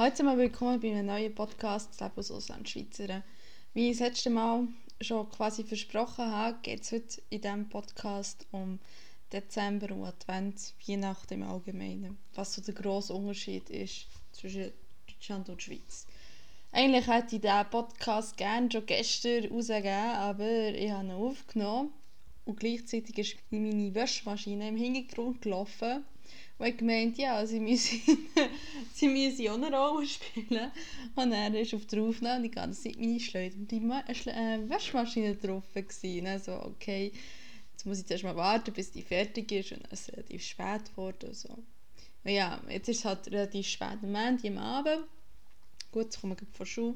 Heute mal willkommen bei einem neuen Podcast «Das Leben aus Auslandschweizer». Wie ich das letzte Mal schon quasi versprochen habe, geht es heute in diesem Podcast um Dezember und Advent, Weihnachten im Allgemeinen. Was so der grosse Unterschied ist zwischen Deutschland und Schweiz. Eigentlich hätte ich diesen Podcast gerne schon gestern rausgegeben, aber ich habe ihn aufgenommen und gleichzeitig ist meine Wäschmaschine im Hintergrund gelaufen und ich gemeint, ja, sie müssen, sie müssen auch eine Rolle spielen. Und er ist auf der Aufnahme die ganze Zeit meine Schleuder und die äh, Waschmaschine drauf gewesen. Also, okay, jetzt muss ich erst mal warten, bis die fertig ist und es ist relativ spät geworden. So. Ja, jetzt ist es halt relativ spät am Ende, am Abend. Gut, jetzt komme ich von Schule.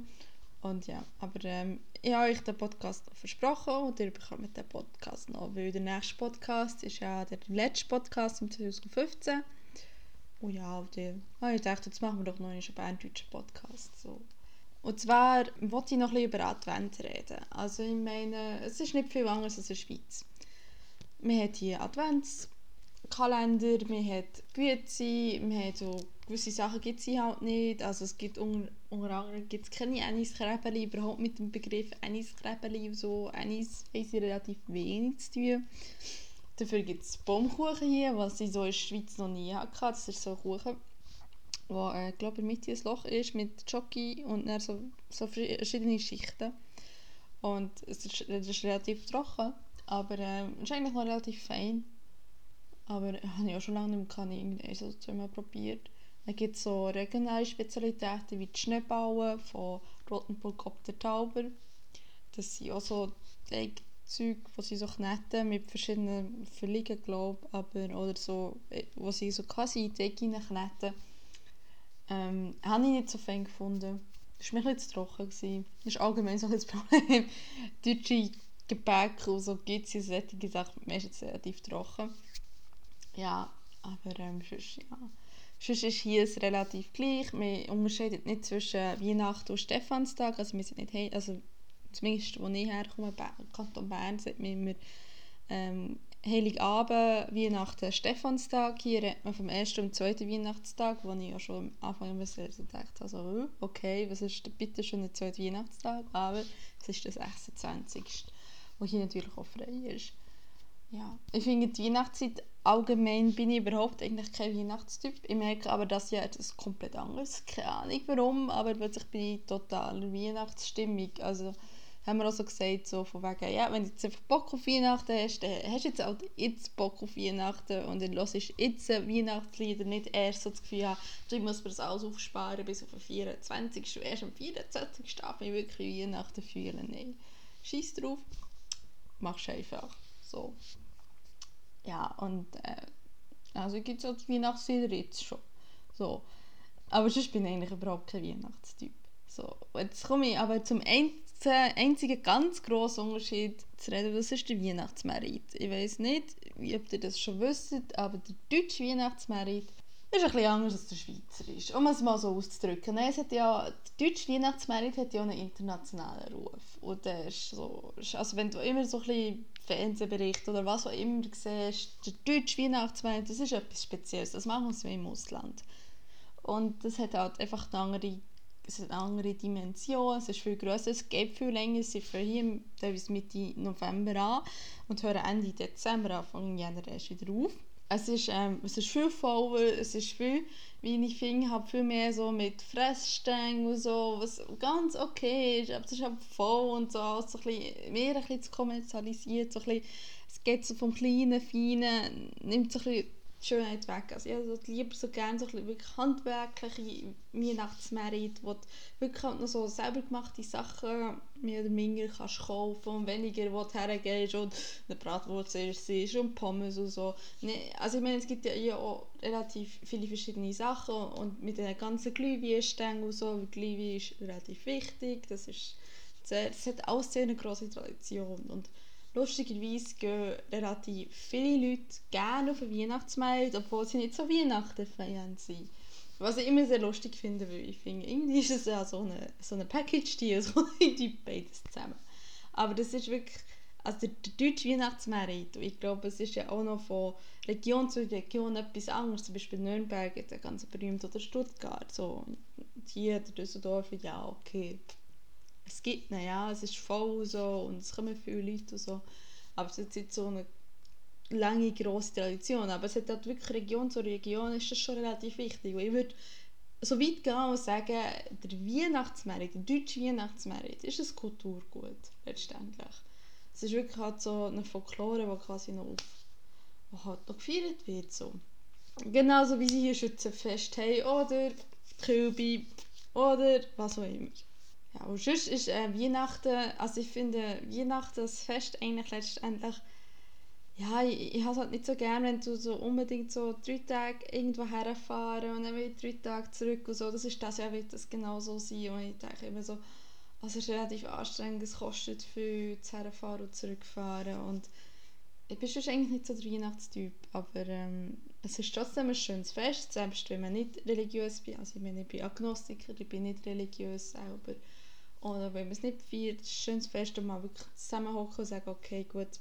Und ja, aber ähm, ich habe euch den Podcast versprochen und ihr bekommt den Podcast noch, weil der nächste Podcast ist ja der letzte Podcast im 2015. Und ja, und ich, dachte, jetzt machen wir doch noch einen berndeutschen Podcast. So. Und zwar wollte ich noch ein bisschen über Advent reden. Also ich meine, es ist nicht viel anders als in der Schweiz. Man hat hier Advents Kalender, man hat Güte, man hat so gewisse Sachen gibt es halt nicht. Also es gibt unter, unter anderem gibt's keine Anis-Krebeli, überhaupt mit dem Begriff Anis-Krebeli und so. Anis haben sie relativ wenig zu tun. Dafür gibt es Baumkuchen hier, was ich so in der Schweiz noch nie hatte. Das ist so ein Kuchen, wo äh, glaube in der Mitte ein Loch ist mit Jockey und dann so, so verschiedene Schichten. Und es ist, ist relativ trocken, aber äh, ist eigentlich noch relativ fein. Aber habe ich auch schon lange nicht mehr irgendwie so zweimal probiert. Dann gibt es so regionale Spezialitäten wie die Schneebauen von Rotenburg ob der Tauber. Das sind auch so Teigzeuge, die sie so kneten mit verschiedenen Füllungen, glaube aber oder so, wo sie so quasi in Teig kneten. Ähm, habe ich nicht so fein gefunden. Das war mir ein bisschen zu trocken. Gewesen. Das ist allgemein so ein Problem. Deutsche Gebäck und so gibt es solche Sachen meistens relativ trocken. Ja, aber ähm, sonst, ja. Sonst ist hier es relativ gleich. Man unterscheidet nicht zwischen Weihnachten und Stephanstag. Also wir sind nicht, also zumindest wo ich herkomme, Kanton Bern, sagt man immer ähm, Heiligabend, Weihnachten, Stephanstag. Hier redet man vom ersten und zweiten Weihnachtstag, wo ich ja schon am Anfang immer so gedacht habe, so, okay, was ist bitte schon der zweite Weihnachtstag? Aber es ist der 26. wo hier natürlich auch frei ist. Ja, ich finde die Weihnachtszeit allgemein bin ich überhaupt eigentlich kein Weihnachtstyp. Ich merke aber das Jahr etwas komplett anderes. Keine Ahnung warum, aber plötzlich bin ich total Weihnachtsstimmung. Also haben wir auch so gesagt, so von wegen, ja, wenn du jetzt einfach Bock auf Weihnachten hast, dann hast du jetzt auch jetzt Bock auf Weihnachten und dann hörst jetzt Weihnachtslieder, nicht erst so das Gefühl haben, du musst mir das alles aufsparen bis auf den 24. Erst am 24. darf ich wirklich Weihnachten fühlen. Nein, scheiß drauf, machst einfach. So. Ja, und äh, also gibt es auch die Weihnachtslieder jetzt schon. So. Aber sonst bin ich eigentlich überhaupt kein Weihnachtstyp. So. Jetzt komme ich aber zum einzigen ganz grossen Unterschied zu reden, das ist der Weihnachtsmerit. Ich weiß nicht, ob ihr das schon wisst, aber der deutsche Weihnachtsmerit ist ein bisschen anders als der Schweizer ist, um es mal so auszudrücken. Es hat ja, der deutsche Weihnachtsmerit hat ja einen internationalen Ruf. Und der ist so, also wenn du immer so ein bisschen Fernsehberichte oder was auch immer siehst, der deutsche Weihnachtsmarkt, das ist etwas Spezielles, das machen sie im Ausland. Und das hat halt einfach eine andere, es hat eine andere Dimension, es ist viel grösser, es geht viel länger, sie fangen hier teilweise Mitte November an und hören Ende Dezember, Anfang Jänner erst wieder auf es ist, ähm, es ist viel voller, es ist viel, wie ich finde, halt viel mehr so mit Fressstängen und so, was ganz okay ist, aber es ist halt voll und so, so ein bisschen, mehr ein bisschen zu kommerzialisiert, so ein bisschen, es geht so vom kleinen, feinen, nimmt so ein bisschen Schönheit weg. Also ich also lieber so gerne so wirklich handwerkliche Weihnachtsmerit, wo du wirklich halt noch so selber gemachte Sachen mehr oder weniger kannst kaufen und weniger, wo du hergehst und eine Bratwurst ist und Pommes und so. Nee, also ich meine, es gibt ja hier auch relativ viele verschiedene Sachen und mit den ganzen Glühweinstängen und so, Glühwein ist relativ wichtig, das ist sehr, das hat auch sehr eine grosse Tradition und lustigerweise gehen relativ viele Leute gerne auf den Weihnachtsmarkt, obwohl sie nicht so Weihnachten-Fan sind. Was ich immer sehr lustig finde, weil ich finde, irgendwie ist es ja so eine, so Package-Deal, so irgendwie beides zusammen. Aber das ist wirklich, also der, der deutsche Weihnachtsmarkt, ich glaube, es ist ja auch noch von Region zu Region etwas anderes. Zum Beispiel Nürnberg ist ganz berühmt oder Stuttgart. So. Hier Düsseldorf, ja, okay. Es gibt ihn, ja, es ist voll so und es kommen viele Leute und so. Aber es ist jetzt so eine lange, grosse Tradition. Aber es hat halt wirklich Region zu Region ist das schon relativ wichtig. Und ich würde so weit gehen und sagen, der Weihnachtsmarkt, der deutsche Weihnachtsmarkt, ist ein Kulturgut, letztendlich. Es ist wirklich halt so eine Folklore, die quasi noch, auf, die halt noch gefeiert wird. So. Genauso wie sie hier Schützenfest haben oder Kilby oder was auch immer. Ja, und sonst ist äh, Weihnachten, also ich finde Weihnachten das Fest eigentlich letztendlich ja, ich, ich habe es halt nicht so gerne, wenn du so unbedingt so drei Tage irgendwo herfahren und dann wieder drei Tage zurück und so. Das ist das ja, wird das genau so sein. Und ich denke immer so, also es ist relativ anstrengend, es kostet viel zu herfahren und zurückfahren und ich bin schon eigentlich nicht so der Weihnachtstyp, aber ähm, es ist trotzdem ein schönes Fest, selbst wenn man nicht religiös ist. Also ich meine, ich bin Agnostiker, ich bin nicht religiös selber. Oder wenn man es nicht feiert, ist ein schönes Fest und man wirklich zusammenhocken und sagen, okay, gut,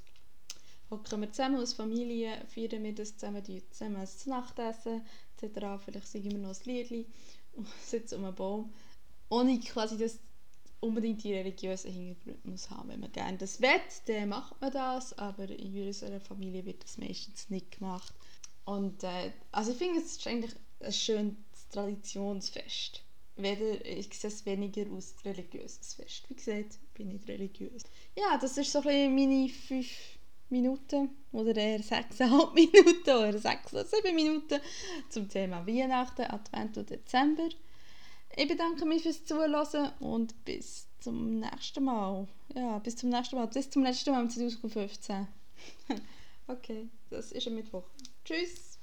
hocken wir zusammen als Familie, feiern wir das zusammen, zusammen ein Nachtessen etc. Vielleicht singen wir noch ein Lied und sitzen um einen Baum. Ohne quasi das unbedingt die religiösen Hintergründe muss haben. Wenn man gerne das will, dann macht man das, aber in unserer Familie wird das meistens nicht gemacht. Und äh, also ich finde, es ist eigentlich ein schönes Traditionsfest. Weder, ich sehe es weniger als religiöses Fest. Wie gesagt, bin ich religiös. Ja, das ist so ein meine fünf Minuten oder eher 6,5 Minuten oder 6 oder 7 Minuten zum Thema Weihnachten, Advent und Dezember. Ich bedanke mich fürs Zuhören und bis zum nächsten Mal. Ja, bis zum nächsten Mal. Bis zum letzten Mal 2015. okay, das ist ein Mittwoch. Tschüss!